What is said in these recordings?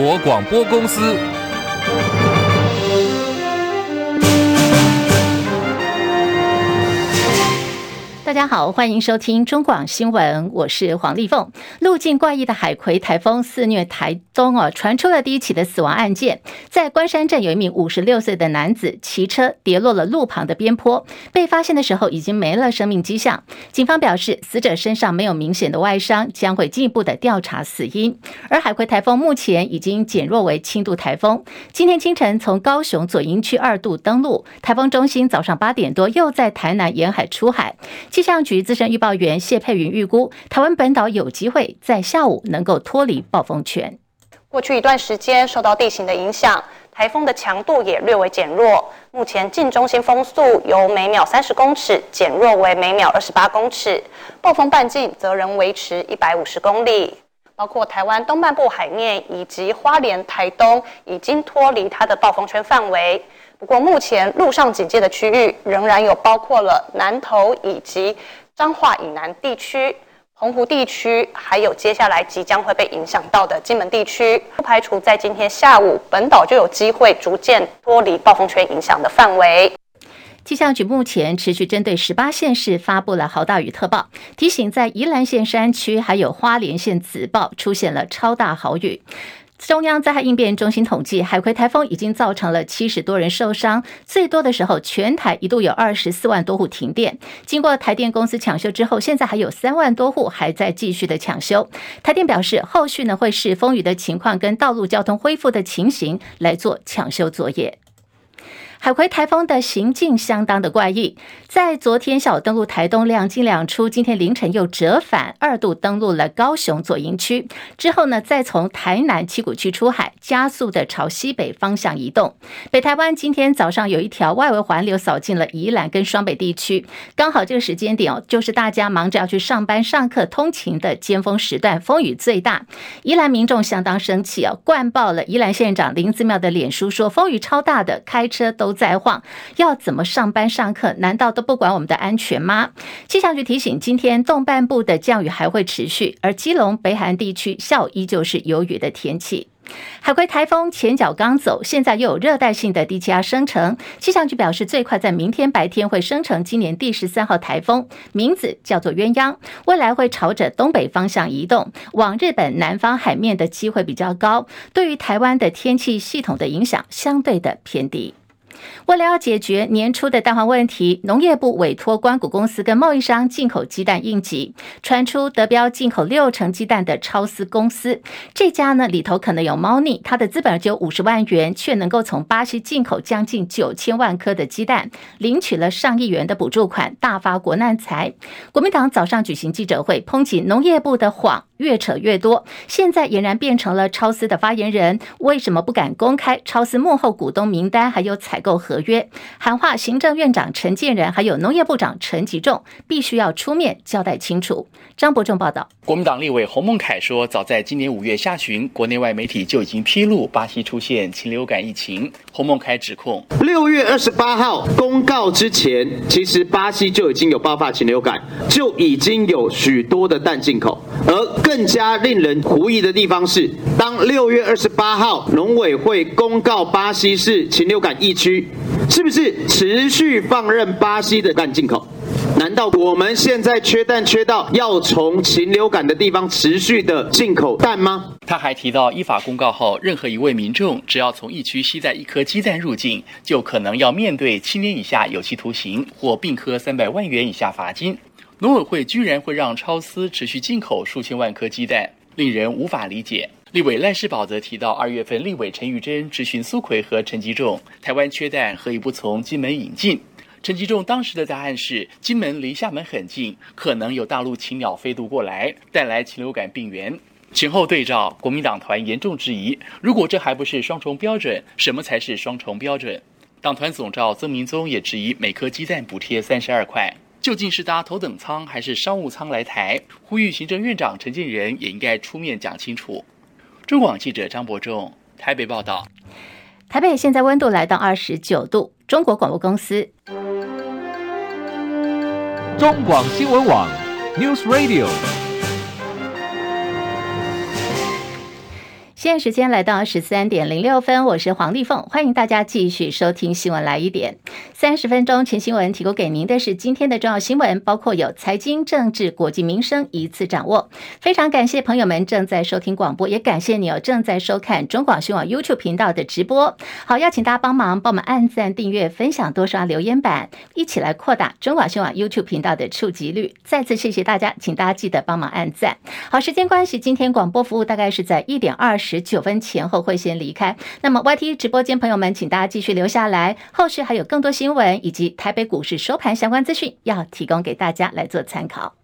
国广播公司。大家好，欢迎收听中广新闻，我是黄丽凤。路径怪异的海葵台风肆虐台东哦，传出了第一起的死亡案件，在关山镇有一名五十六岁的男子骑车跌落了路旁的边坡，被发现的时候已经没了生命迹象。警方表示，死者身上没有明显的外伤，将会进一步的调查死因。而海葵台风目前已经减弱为轻度台风，今天清晨从高雄左营区二度登陆，台风中心早上八点多又在台南沿海出海。气象局资深预报员谢佩云预估，台湾本岛有机会在下午能够脱离暴风圈。过去一段时间受到地形的影响，台风的强度也略微减弱。目前近中心风速由每秒三十公尺减弱为每秒二十八公尺，暴风半径则仍维持一百五十公里。包括台湾东半部海面以及花莲、台东已经脱离它的暴风圈范围。不过，目前陆上警戒的区域仍然有包括了南投以及彰化以南地区、澎湖地区，还有接下来即将会被影响到的金门地区。不排除在今天下午，本岛就有机会逐渐脱离暴风圈影响的范围。气象局目前持续针对十八县市发布了豪大雨特报，提醒在宜兰县山区还有花莲县紫报出现了超大豪雨。中央灾害应变中心统计，海葵台风已经造成了七十多人受伤，最多的时候，全台一度有二十四万多户停电。经过台电公司抢修之后，现在还有三万多户还在继续的抢修。台电表示，后续呢会视风雨的情况跟道路交通恢复的情形来做抢修作业。海葵台风的行径相当的怪异，在昨天下午登陆台东，两进两出，今天凌晨又折返，二度登陆了高雄左营区，之后呢，再从台南七股区出海，加速的朝西北方向移动。北台湾今天早上有一条外围环流扫进了宜兰跟双北地区，刚好这个时间点哦，就是大家忙着要去上班、上课、通勤的尖峰时段，风雨最大。宜兰民众相当生气哦，灌爆了宜兰县长林姿妙的脸书，说风雨超大的，开车都。都在晃，要怎么上班上课？难道都不管我们的安全吗？气象局提醒，今天东半部的降雨还会持续，而基隆、北海岸地区下午依旧是有雨的天气。海葵台风前脚刚走，现在又有热带性的低气压生成。气象局表示，最快在明天白天会生成今年第十三号台风，名字叫做鸳鸯，未来会朝着东北方向移动，往日本南方海面的机会比较高。对于台湾的天气系统的影响，相对的偏低。为了要解决年初的蛋黄问题，农业部委托关谷公司跟贸易商进口鸡蛋应急。传出德标进口六成鸡蛋的超丝公司，这家呢里头可能有猫腻，它的资本只有五十万元，却能够从巴西进口将近九千万颗的鸡蛋，领取了上亿元的补助款，大发国难财。国民党早上举行记者会，抨击农业部的谎。越扯越多，现在俨然变成了超思的发言人，为什么不敢公开超思幕后股东名单还有采购合约？喊话行政院长陈建仁还有农业部长陈吉仲，必须要出面交代清楚。张伯仲报道，国民党立委洪孟凯说，早在今年五月下旬，国内外媒体就已经披露巴西出现禽流感疫情。洪孟凯指控，六月二十八号公告之前，其实巴西就已经有爆发禽流感，就已经有许多的蛋进口，而。更加令人狐疑的地方是，当六月二十八号农委会公告巴西是禽流感疫区，是不是持续放任巴西的蛋进口？难道我们现在缺蛋缺到要从禽流感的地方持续的进口蛋吗？他还提到，依法公告后，任何一位民众只要从疫区携带一颗鸡蛋入境，就可能要面对七年以下有期徒刑或并科三百万元以下罚金。农委会居然会让超丝持续进口数千万颗鸡蛋，令人无法理解。立委赖士葆则提到，二月份立委陈玉珍质询苏奎和陈吉仲，台湾缺蛋，何以不从金门引进？陈吉仲当时的答案是，金门离厦门很近，可能有大陆禽鸟飞渡过来，带来禽流感病源。前后对照，国民党团严重质疑，如果这还不是双重标准，什么才是双重标准？党团总召曾明宗也质疑，每颗鸡蛋补贴三十二块。究竟是搭头等舱还是商务舱来台？呼吁行政院长陈建仁也应该出面讲清楚。中广记者张伯仲台北报道。台北现在温度来到二十九度。中国广播公司。中广新闻网 News Radio。现在时间来到十三点零六分，我是黄丽凤，欢迎大家继续收听新闻来一点。三十分钟全新闻提供给您的是今天的重要新闻，包括有财经、政治、国际、民生一次掌握。非常感谢朋友们正在收听广播，也感谢你哦正在收看中广新闻网 YouTube 频道的直播。好，邀请大家帮忙帮我们按赞、订阅、分享、多刷留言板，一起来扩大中广新闻网 YouTube 频道的触及率。再次谢谢大家，请大家记得帮忙按赞。好，时间关系，今天广播服务大概是在一点二十十九分前后会先离开。那么 YT 直播间朋友们，请大家继续留下来，后续还有更多新闻以及台北股市收盘相关资讯要提供给大家来做参考。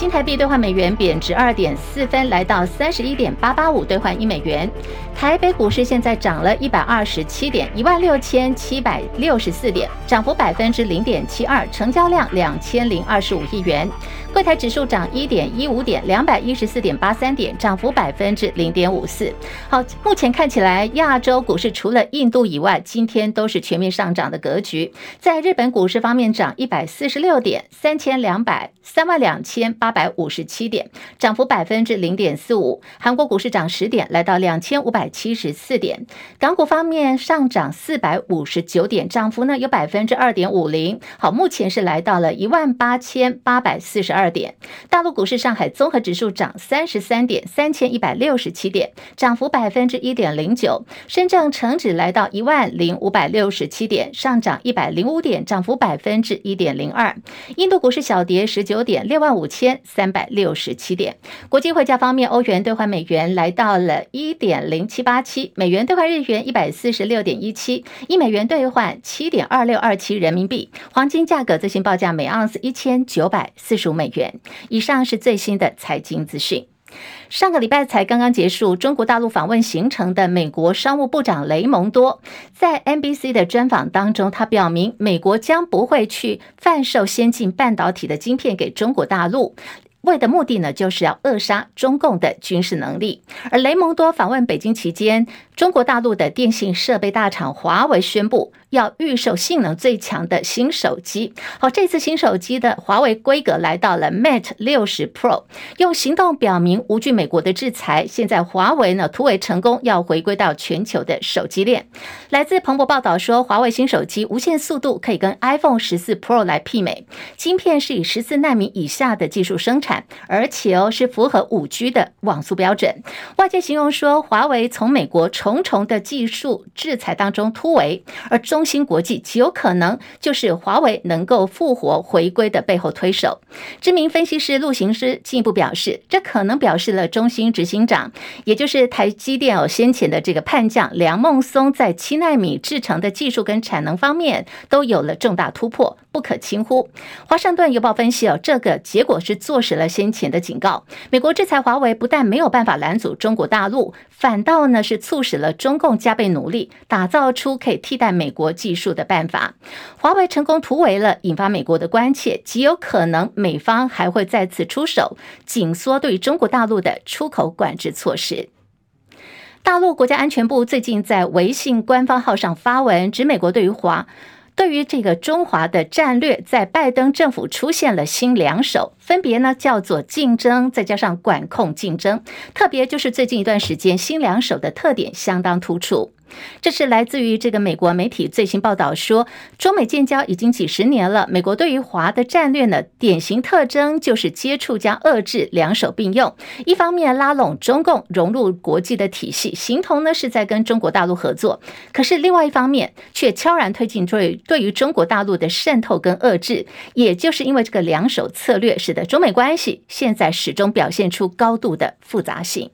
新台币兑换美元贬值二点四分，来到三十一点八八五兑换一美元。台北股市现在涨了一百二十七点，一万六千七百六十四点，涨幅百分之零点七二，成交量两千零二十五亿元。柜台指数涨一点一五点，两百一十四点八三点，涨幅百分之零点五四。好，目前看起来亚洲股市除了印度以外，今天都是全面上涨的格局。在日本股市方面，涨一百四十六点，三千两百三万两千八百五十七点，涨幅百分之零点四五。韩国股市涨十点，来到两千五百七十四点。港股方面上涨四百五十九点，涨幅呢有百分之二点五零。好，目前是来到了一万八千八百四十二。点，大陆股市上海综合指数涨三十三点，三千一百六十七点，涨幅百分之一点零九。深圳成指来到一万零五百六十七点，上涨一百零五点，涨幅百分之一点零二。印度股市小跌十九点，六万五千三百六十七点。国际汇价方面，欧元兑换美元来到了一点零七八七，美元兑换日元一百四十六点一七，一美元兑换七点二六二七人民币。黄金价格最新报价每盎司一千九百四十五美元。以上是最新的财经资讯。上个礼拜才刚刚结束中国大陆访问行程的美国商务部长雷蒙多，在 NBC 的专访当中，他表明美国将不会去贩售先进半导体的晶片给中国大陆。为的目的呢，就是要扼杀中共的军事能力。而雷蒙多访问北京期间，中国大陆的电信设备大厂华为宣布要预售性能最强的新手机。好，这次新手机的华为规格来到了 Mate 60 Pro，用行动表明无惧美国的制裁。现在华为呢突围成功，要回归到全球的手机链。来自彭博报道说，华为新手机无线速度可以跟 iPhone 14 Pro 来媲美，芯片是以十四纳米以下的技术生产。而且哦，是符合五 G 的网速标准。外界形容说，华为从美国重重的技术制裁当中突围，而中芯国际极有可能就是华为能够复活回归的背后推手。知名分析师陆行师进一步表示，这可能表示了中芯执行长，也就是台积电哦先前的这个叛将梁孟松，在七纳米制程的技术跟产能方面都有了重大突破，不可轻忽。华盛顿邮报分析哦，这个结果是坐实了先前的警告，美国制裁华为不但没有办法拦阻中国大陆，反倒呢是促使了中共加倍努力，打造出可以替代美国技术的办法。华为成功突围了，引发美国的关切，极有可能美方还会再次出手，紧缩对中国大陆的出口管制措施。大陆国家安全部最近在微信官方号上发文，指美国对于华。对于这个中华的战略，在拜登政府出现了新两手，分别呢叫做竞争，再加上管控竞争。特别就是最近一段时间，新两手的特点相当突出。这是来自于这个美国媒体最新报道说，中美建交已经几十年了。美国对于华的战略呢，典型特征就是接触加遏制两手并用。一方面拉拢中共融入国际的体系，形同呢是在跟中国大陆合作；可是另外一方面却悄然推进对对于中国大陆的渗透跟遏制。也就是因为这个两手策略，使得中美关系现在始终表现出高度的复杂性。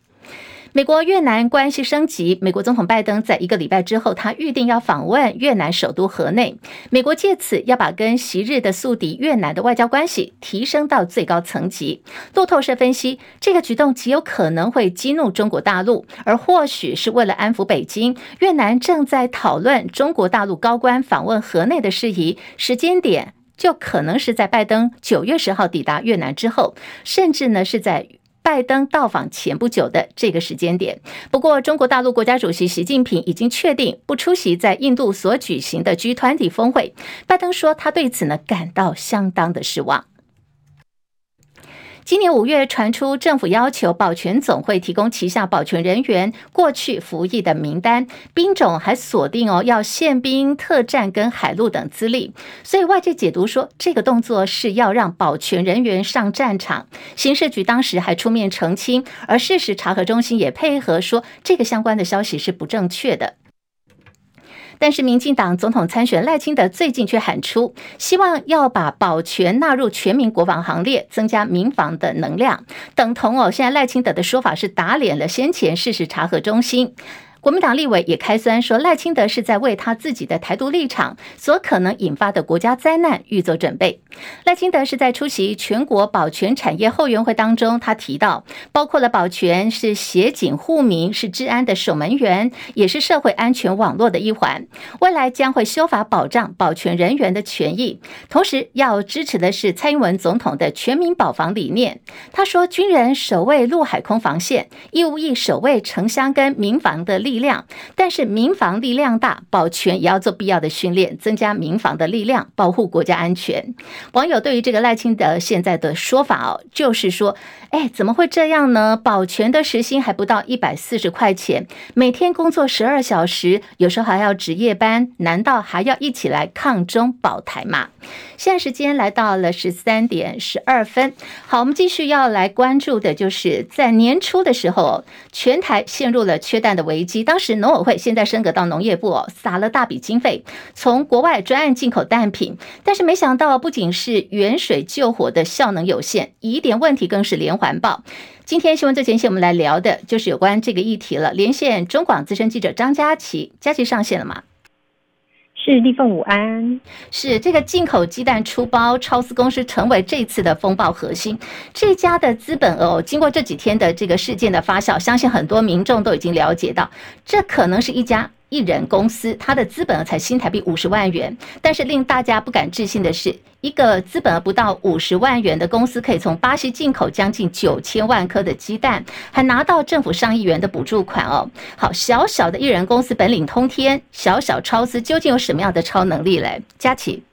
美国越南关系升级，美国总统拜登在一个礼拜之后，他预定要访问越南首都河内。美国借此要把跟昔日的宿敌越南的外交关系提升到最高层级。路透社分析，这个举动极有可能会激怒中国大陆，而或许是为了安抚北京。越南正在讨论中国大陆高官访问河内的事宜，时间点就可能是在拜登九月十号抵达越南之后，甚至呢是在。拜登到访前不久的这个时间点。不过，中国大陆国家主席习近平已经确定不出席在印度所举行的 G 团体峰会。拜登说，他对此呢感到相当的失望。今年五月传出政府要求保全总会提供旗下保全人员过去服役的名单，兵种还锁定哦，要宪兵、特战跟海陆等资历。所以外界解读说，这个动作是要让保全人员上战场。刑事局当时还出面澄清，而事实查核中心也配合说，这个相关的消息是不正确的。但是，民进党总统参选赖清德最近却喊出，希望要把保全纳入全民国防行列，增加民防的能量，等同哦。现在赖清德的说法是打脸了先前事实查核中心。国民党立委也开酸说，赖清德是在为他自己的台独立场所可能引发的国家灾难预做准备。赖清德是在出席全国保全产业后援会当中，他提到，包括了保全是协警护民，是治安的守门员，也是社会安全网络的一环。未来将会修法保障保全人员的权益，同时要支持的是蔡英文总统的全民保防理念。他说，军人守卫陆海空防线，义务役守卫城乡跟民防的力。力量，但是民防力量大，保全也要做必要的训练，增加民防的力量，保护国家安全。网友对于这个赖清德现在的说法哦，就是说，哎，怎么会这样呢？保全的时薪还不到一百四十块钱，每天工作十二小时，有时候还要值夜班，难道还要一起来抗中保台吗？现在时间来到了十三点十二分，好，我们继续要来关注的就是在年初的时候，全台陷入了缺蛋的危机。当时农委会现在升格到农业部哦，撒了大笔经费，从国外专案进口蛋品，但是没想到不仅是远水救火的效能有限，疑点问题更是连环爆。今天新闻最前线，我们来聊的就是有关这个议题了。连线中广资深记者张佳琪，佳琪上线了吗？是立凤午安，是这个进口鸡蛋出包，超丝公司成为这次的风暴核心。这家的资本额，经过这几天的这个事件的发酵，相信很多民众都已经了解到，这可能是一家。一人公司，它的资本额才新台币五十万元，但是令大家不敢置信的是，一个资本额不到五十万元的公司，可以从巴西进口将近九千万颗的鸡蛋，还拿到政府上亿元的补助款哦。好，小小的一人公司本领通天，小小超丝究竟有什么样的超能力嘞？佳琪，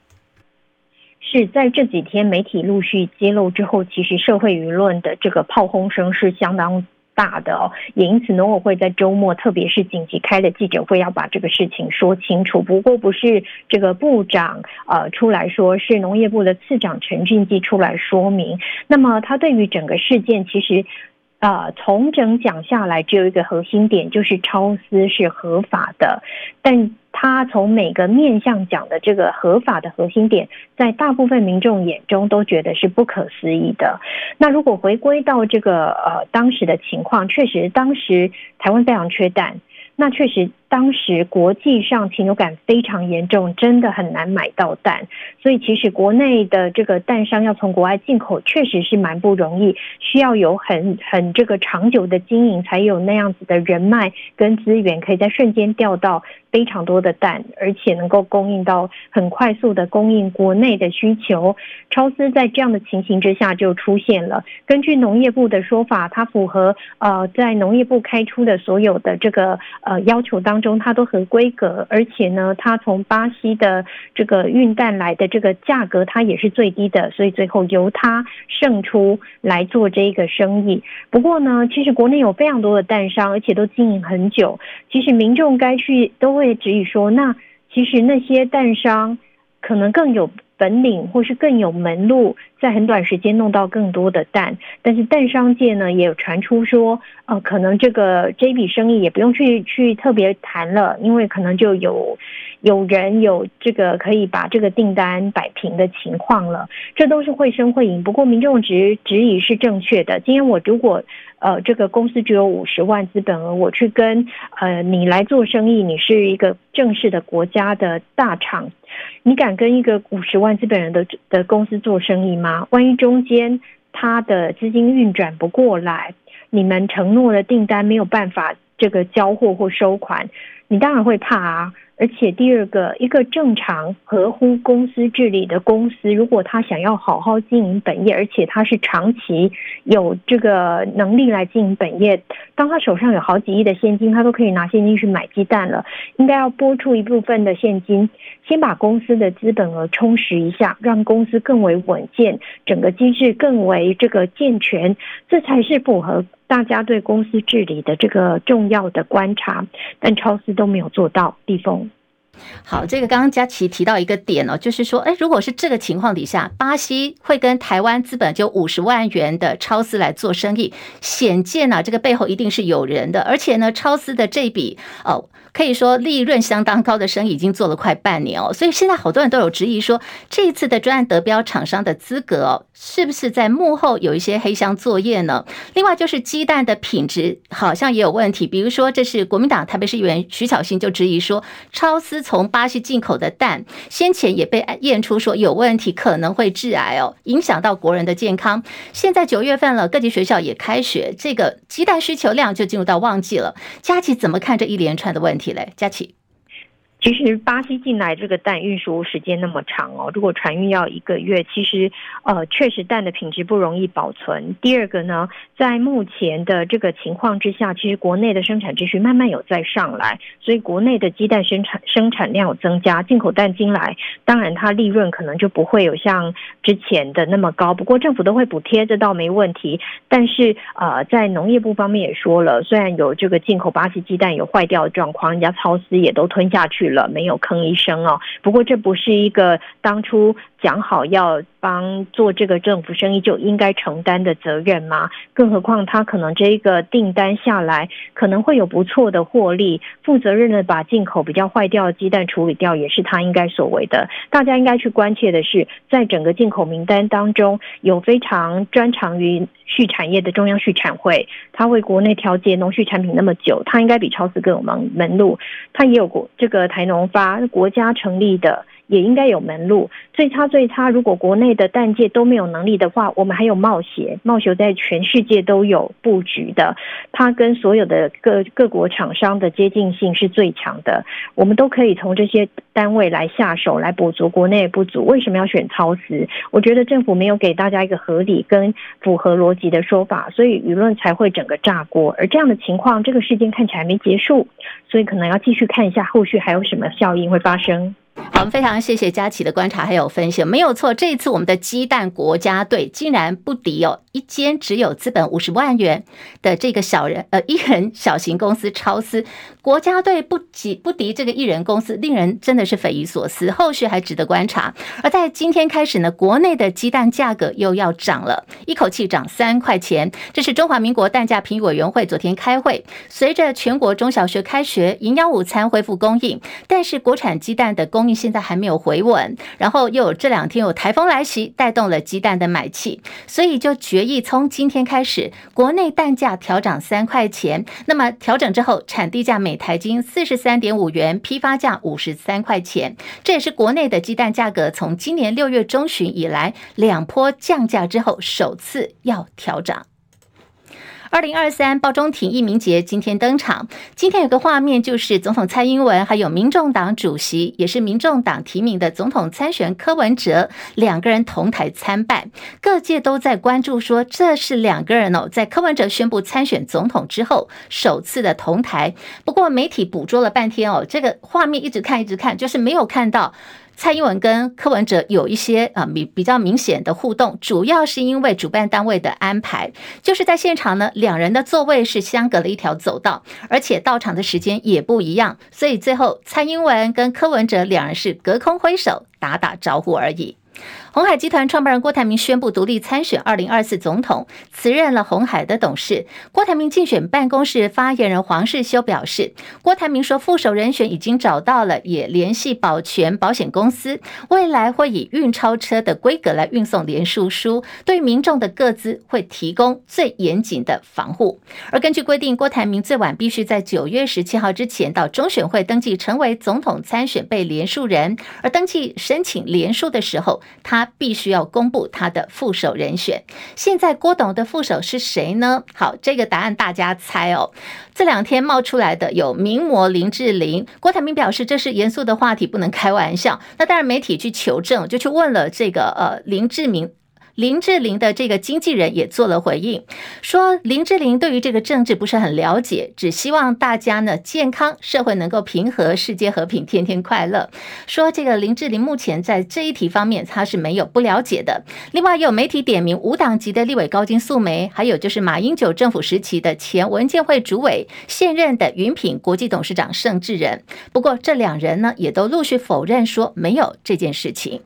是在这几天媒体陆续揭露之后，其实社会舆论的这个炮轰声是相当大的哦，也因此呢，我会在周末，特别是紧急开的记者会，要把这个事情说清楚。不过不是这个部长呃出来说，是农业部的次长陈俊基出来说明。那么他对于整个事件，其实呃重整讲下来，只有一个核心点，就是超丝是合法的，但。他从每个面向讲的这个合法的核心点，在大部分民众眼中都觉得是不可思议的。那如果回归到这个呃当时的情况，确实当时台湾非常缺蛋。那确实，当时国际上禽流感非常严重，真的很难买到蛋，所以其实国内的这个蛋商要从国外进口，确实是蛮不容易，需要有很很这个长久的经营，才有那样子的人脉跟资源，可以在瞬间调到非常多的蛋，而且能够供应到很快速的供应国内的需求。超丝在这样的情形之下就出现了。根据农业部的说法，它符合呃在农业部开出的所有的这个。呃，要求当中它都很规格，而且呢，它从巴西的这个运蛋来的这个价格，它也是最低的，所以最后由它胜出来做这个生意。不过呢，其实国内有非常多的蛋商，而且都经营很久。其实民众该去都会质疑说，那其实那些蛋商可能更有。本领或是更有门路，在很短时间弄到更多的蛋，但是蛋商界呢也有传出说，呃，可能这个这笔生意也不用去去特别谈了，因为可能就有有人有这个可以把这个订单摆平的情况了，这都是会声会影。不过民众质质疑是正确的。今天我如果呃这个公司只有五十万资本额，我去跟呃你来做生意，你是一个正式的国家的大厂。你敢跟一个五十万资本人的的公司做生意吗？万一中间他的资金运转不过来，你们承诺的订单没有办法这个交货或收款，你当然会怕啊。而且第二个，一个正常合乎公司治理的公司，如果他想要好好经营本业，而且他是长期有这个能力来经营本业，当他手上有好几亿的现金，他都可以拿现金去买鸡蛋了，应该要拨出一部分的现金，先把公司的资本额充实一下，让公司更为稳健，整个机制更为这个健全，这才是符合。大家对公司治理的这个重要的观察，但超思都没有做到。地峰，好，这个刚刚佳琪提到一个点哦，就是说，哎，如果是这个情况底下，巴西会跟台湾资本就五十万元的超司来做生意，显见呢、啊，这个背后一定是有人的，而且呢，超思的这笔哦。可以说利润相当高的生意已经做了快半年哦，所以现在好多人都有质疑说，这一次的专案得标厂商的资格哦，是不是在幕后有一些黑箱作业呢？另外就是鸡蛋的品质好像也有问题，比如说这是国民党台北市议员徐巧芯就质疑说，超司从巴西进口的蛋先前也被验出说有问题，可能会致癌哦，影响到国人的健康。现在九月份了，各级学校也开学，这个鸡蛋需求量就进入到旺季了。佳琪怎么看这一连串的问题？起来，佳琪。其实巴西进来这个蛋运输时间那么长哦，如果船运要一个月，其实呃确实蛋的品质不容易保存。第二个呢，在目前的这个情况之下，其实国内的生产秩序慢慢有在上来，所以国内的鸡蛋生产生产量有增加，进口蛋进来，当然它利润可能就不会有像之前的那么高。不过政府都会补贴，这倒没问题。但是呃，在农业部方面也说了，虽然有这个进口巴西鸡蛋有坏掉的状况，人家超司也都吞下去了。了，没有吭一声哦。不过这不是一个当初讲好要帮做这个政府生意就应该承担的责任吗？更何况他可能这一个订单下来可能会有不错的获利，负责任的把进口比较坏掉的鸡蛋处理掉，也是他应该所为的。大家应该去关切的是，在整个进口名单当中，有非常专长于畜产业的中央畜产会，他为国内调节农畜产品那么久，他应该比超市更有门门路。他也有过这个台农发国家成立的。也应该有门路。最差最差，如果国内的蛋界都没有能力的话，我们还有贸协。贸协在全世界都有布局的，它跟所有的各各国厂商的接近性是最强的。我们都可以从这些单位来下手，来补足国内不足。为什么要选超司？我觉得政府没有给大家一个合理跟符合逻辑的说法，所以舆论才会整个炸锅。而这样的情况，这个事件看起来没结束，所以可能要继续看一下后续还有什么效应会发生。好，我们非常谢谢佳琪的观察还有分析，没有错，这一次我们的鸡蛋国家队竟然不敌哦，一间只有资本五十万元的这个小人呃一人小型公司超司，国家队不及不敌这个一人公司，令人真的是匪夷所思，后续还值得观察。而在今天开始呢，国内的鸡蛋价格又要涨了，一口气涨三块钱，这是中华民国蛋价评议委员会昨天开会，随着全国中小学开学，营养午餐恢复供应，但是国产鸡蛋的供应。现在还没有回稳，然后又有这两天有台风来袭，带动了鸡蛋的买气，所以就决议从今天开始，国内蛋价调涨三块钱。那么调整之后，产地价每台斤四十三点五元，批发价五十三块钱。这也是国内的鸡蛋价格从今年六月中旬以来两波降价之后首次要调涨。二零二三报中挺义民节今天登场。今天有个画面，就是总统蔡英文还有民众党主席，也是民众党提名的总统参选柯文哲两个人同台参拜。各界都在关注说，这是两个人哦，在柯文哲宣布参选总统之后首次的同台。不过媒体捕捉了半天哦，这个画面一直看一直看，就是没有看到。蔡英文跟柯文哲有一些啊比比较明显的互动，主要是因为主办单位的安排，就是在现场呢，两人的座位是相隔了一条走道，而且到场的时间也不一样，所以最后蔡英文跟柯文哲两人是隔空挥手打打招呼而已。鸿海集团创办人郭台铭宣布独立参选二零二四总统，辞任了鸿海的董事。郭台铭竞选办公室发言人黄世修表示，郭台铭说副手人选已经找到了，也联系保全保险公司，未来会以运钞车的规格来运送联署书，对民众的个资会提供最严谨的防护。而根据规定，郭台铭最晚必须在九月十七号之前到中选会登记成为总统参选被连署人，而登记申请连署的时候。他必须要公布他的副手人选。现在郭董的副手是谁呢？好，这个答案大家猜哦。这两天冒出来的有名模林志玲，郭台铭表示这是严肃的话题，不能开玩笑。那当然媒体去求证，就去问了这个呃林志明。林志玲的这个经纪人也做了回应，说林志玲对于这个政治不是很了解，只希望大家呢健康，社会能够平和，世界和平，天天快乐。说这个林志玲目前在这一题方面，她是没有不了解的。另外，也有媒体点名无党籍的立委高金素梅，还有就是马英九政府时期的前文建会主委，现任的云品国际董事长盛智仁。不过这两人呢，也都陆续否认说没有这件事情。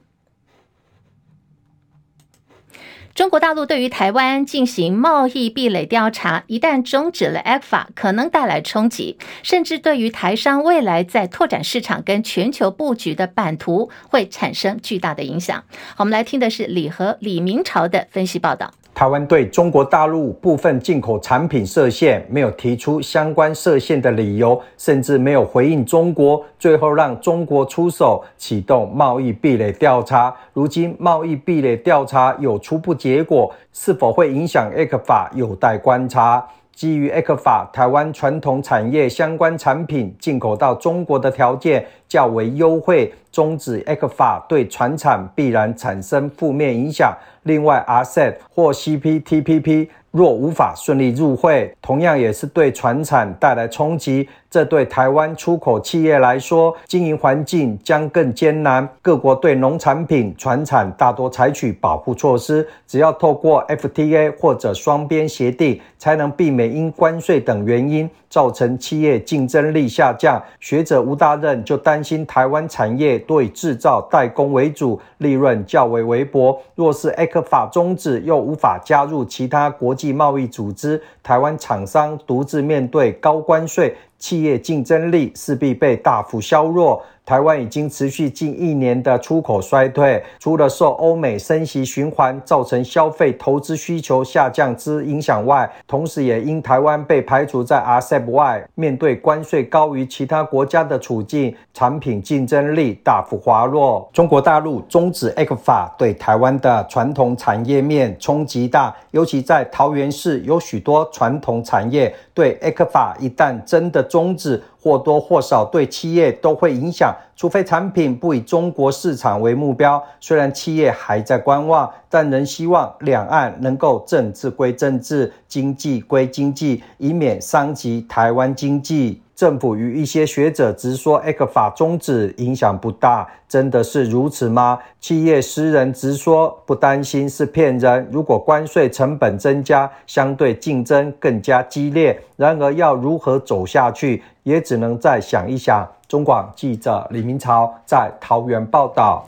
中国大陆对于台湾进行贸易壁垒调查，一旦终止了 ECFA，可能带来冲击，甚至对于台商未来在拓展市场跟全球布局的版图会产生巨大的影响。我们来听的是李和李明朝的分析报道。台湾对中国大陆部分进口产品设限，没有提出相关设限的理由，甚至没有回应中国，最后让中国出手启动贸易壁垒调查。如今贸易壁垒调查有初步结果，是否会影响 ECFA，有待观察。基于 ECFA，台湾传统产业相关产品进口到中国的条件较为优惠，终止 ECFA 对传产必然产生负面影响。另外，RCEP 或 CPTPP 若无法顺利入会，同样也是对传产带来冲击。这对台湾出口企业来说，经营环境将更艰难。各国对农产品船产大多采取保护措施，只要透过 FTA 或者双边协定，才能避免因关税等原因造成企业竞争力下降。学者吴大任就担心，台湾产业多以制造代工为主，利润较为微薄。若是 ECFA 终止，又无法加入其他国际贸易组织，台湾厂商独自面对高关税。企业竞争力势必被大幅削弱。台湾已经持续近一年的出口衰退，除了受欧美升息循环造成消费投资需求下降之影响外，同时也因台湾被排除在 RCEP 外，面对关税高于其他国家的处境，产品竞争力大幅滑落。中国大陆终止 ECFA 对台湾的传统产业面冲击大，尤其在桃园市有许多传统产业，对 ECFA 一旦真的终止，或多或少对企业都会影响，除非产品不以中国市场为目标。虽然企业还在观望，但仍希望两岸能够政治归政治，经济归经济，以免伤及台湾经济。政府与一些学者直说，ECFA 终止影响不大，真的是如此吗？企业私人直说不担心是骗人。如果关税成本增加，相对竞争更加激烈。然而要如何走下去，也只能再想一想。中广记者李明朝在桃园报道。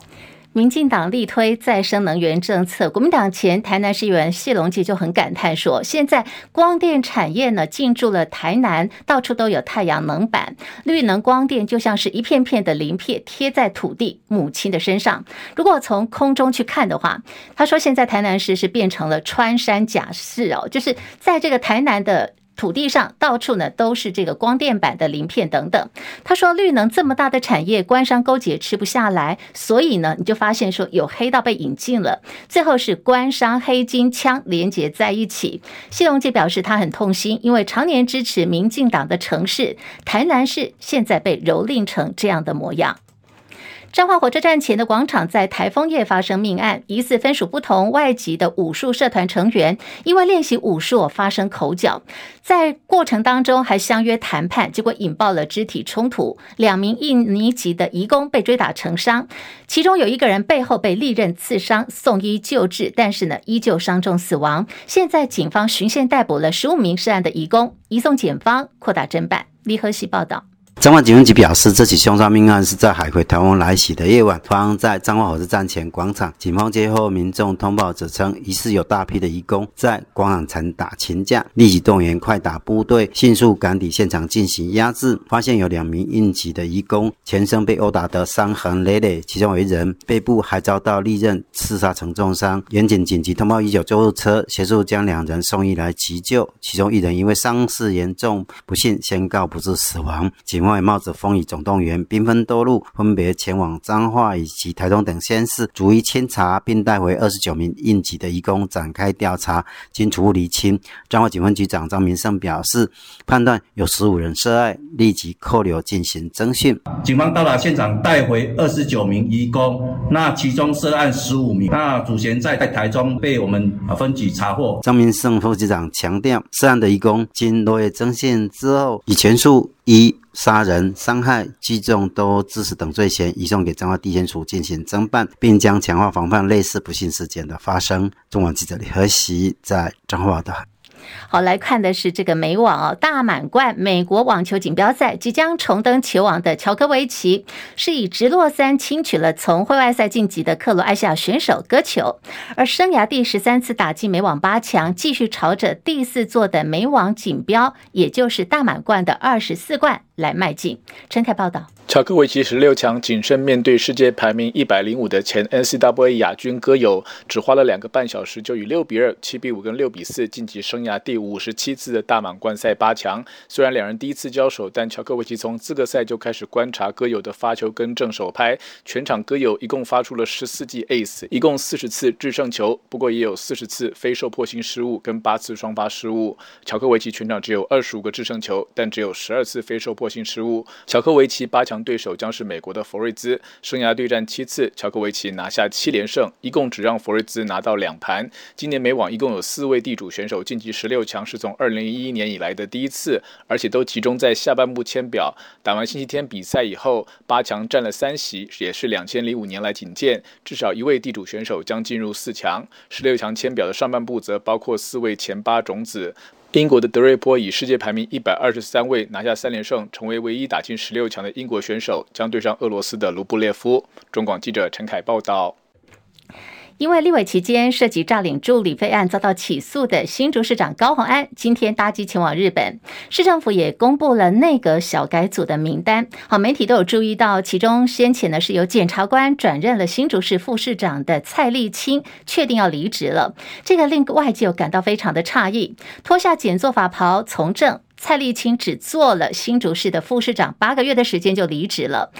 民进党力推再生能源政策，国民党前台南市议员谢龙介就很感叹说：“现在光电产业呢进驻了台南，到处都有太阳能板，绿能光电就像是一片片的鳞片贴在土地母亲的身上。如果从空中去看的话，他说现在台南市是变成了穿山甲市哦，就是在这个台南的。”土地上到处呢都是这个光电板的鳞片等等。他说，绿能这么大的产业，官商勾结吃不下来，所以呢，你就发现说有黑道被引进了，最后是官商黑金枪连结在一起。谢龙介表示他很痛心，因为常年支持民进党的城市台南市，现在被蹂躏成这样的模样。彰化火车站前的广场在台风夜发生命案，疑似分属不同外籍的武术社团成员，因为练习武术发生口角，在过程当中还相约谈判，结果引爆了肢体冲突，两名印尼籍的移工被追打成伤，其中有一个人背后被利刃刺伤，送医救治，但是呢依旧伤重死亡。现在警方循线逮捕了十五名涉案的移工，移送检方扩大侦办。李和喜报道。彰化警分局表示，这起凶杀命案是在海葵台风来袭的夜晚，发生在彰化火车站前广场。警方接获民众通报，指称疑似有大批的移工在广场城打群架，立即动员快打部队，迅速赶抵现场进行压制。发现有两名应急的移工全身被殴打得伤痕累累，其中一人背部还遭到利刃刺杀成重伤。员警紧急通报一九救护车，协助将两人送医来急救。其中一人因为伤势严重，不幸宣告不治死亡。警方。方也冒着风雨总动员，兵分多路，分别前往彰化以及台东等县市，逐一清查，并带回二十九名应急的移工展开调查，经初步厘清。彰化警分局长张明胜表示，判断有十五人涉案，立即扣留进行侦讯。警方到了现场，带回二十九名移工，那其中涉案十五名，那主嫌在在台中被我们分局查获。张明胜副局长强调，涉案的移工经落叶侦讯之后，已全数一杀人、伤害、聚众都致死等罪嫌移送给彰化地检署进行侦办，并将强化防范类似不幸事件的发生。中网记者李和喜在彰化的。好，来看的是这个美网哦，大满贯美国网球锦标赛即将重登球王的乔科维奇，是以直落三轻取了从会外赛晋级的克罗埃西亚选手戈球，而生涯第十三次打进美网八强，继续朝着第四座的美网锦标，也就是大满贯的二十四冠。来迈进。陈凯报道。乔科维奇十六强谨慎面对世界排名一百零五的前 NCAA 亚军戈友，只花了两个半小时就以六比二、七比五跟六比四晋级生涯第五十七次的大满贯赛八强。虽然两人第一次交手，但乔科维奇从资格赛就开始观察戈友的发球跟正手拍。全场戈友一共发出了十四记 ace，一共四十次制胜球，不过也有四十次非受迫性失误跟八次双发失误。乔科维奇全场只有二十五个制胜球，但只有十二次非受迫性失误。乔科维奇八强。对手将是美国的弗瑞兹，生涯对战七次，乔科维奇拿下七连胜，一共只让弗瑞兹拿到两盘。今年美网一共有四位地主选手晋级十六强，是从二零一一年以来的第一次，而且都集中在下半部签表。打完星期天比赛以后，八强占了三席，也是两千零五年来仅见，至少一位地主选手将进入四强。十六强签表的上半部则包括四位前八种子。英国的德瑞波以世界排名一百二十三位拿下三连胜，成为唯一打进十六强的英国选手，将对上俄罗斯的卢布列夫。中广记者陈凯报道。因为立委期间涉及诈领助理费案遭到起诉的新竹市长高虹安，今天搭机前往日本。市政府也公布了内阁小改组的名单。好，媒体都有注意到，其中先前呢是由检察官转任了新竹市副市长的蔡丽青，确定要离职了。这个令外界感到非常的诧异。脱下检座法袍从政，蔡丽青只做了新竹市的副市长八个月的时间就离职了。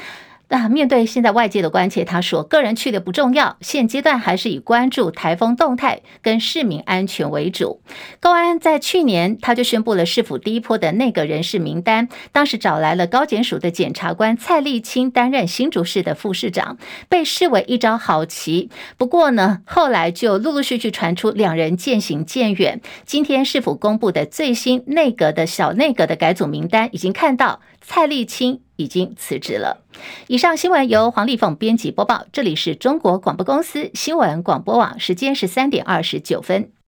那面对现在外界的关切，他说：“个人去的不重要，现阶段还是以关注台风动态跟市民安全为主。”高安在去年他就宣布了市府第一波的内阁人事名单，当时找来了高检署的检察官蔡丽青担任新竹市的副市长，被视为一招好棋。不过呢，后来就陆陆续续传出两人渐行渐远。今天市府公布的最新内阁的小内阁的改组名单，已经看到蔡立青已经辞职了。以上新闻由黄丽凤编辑播报，这里是中国广播公司新闻广播网，时间是三点二十九分。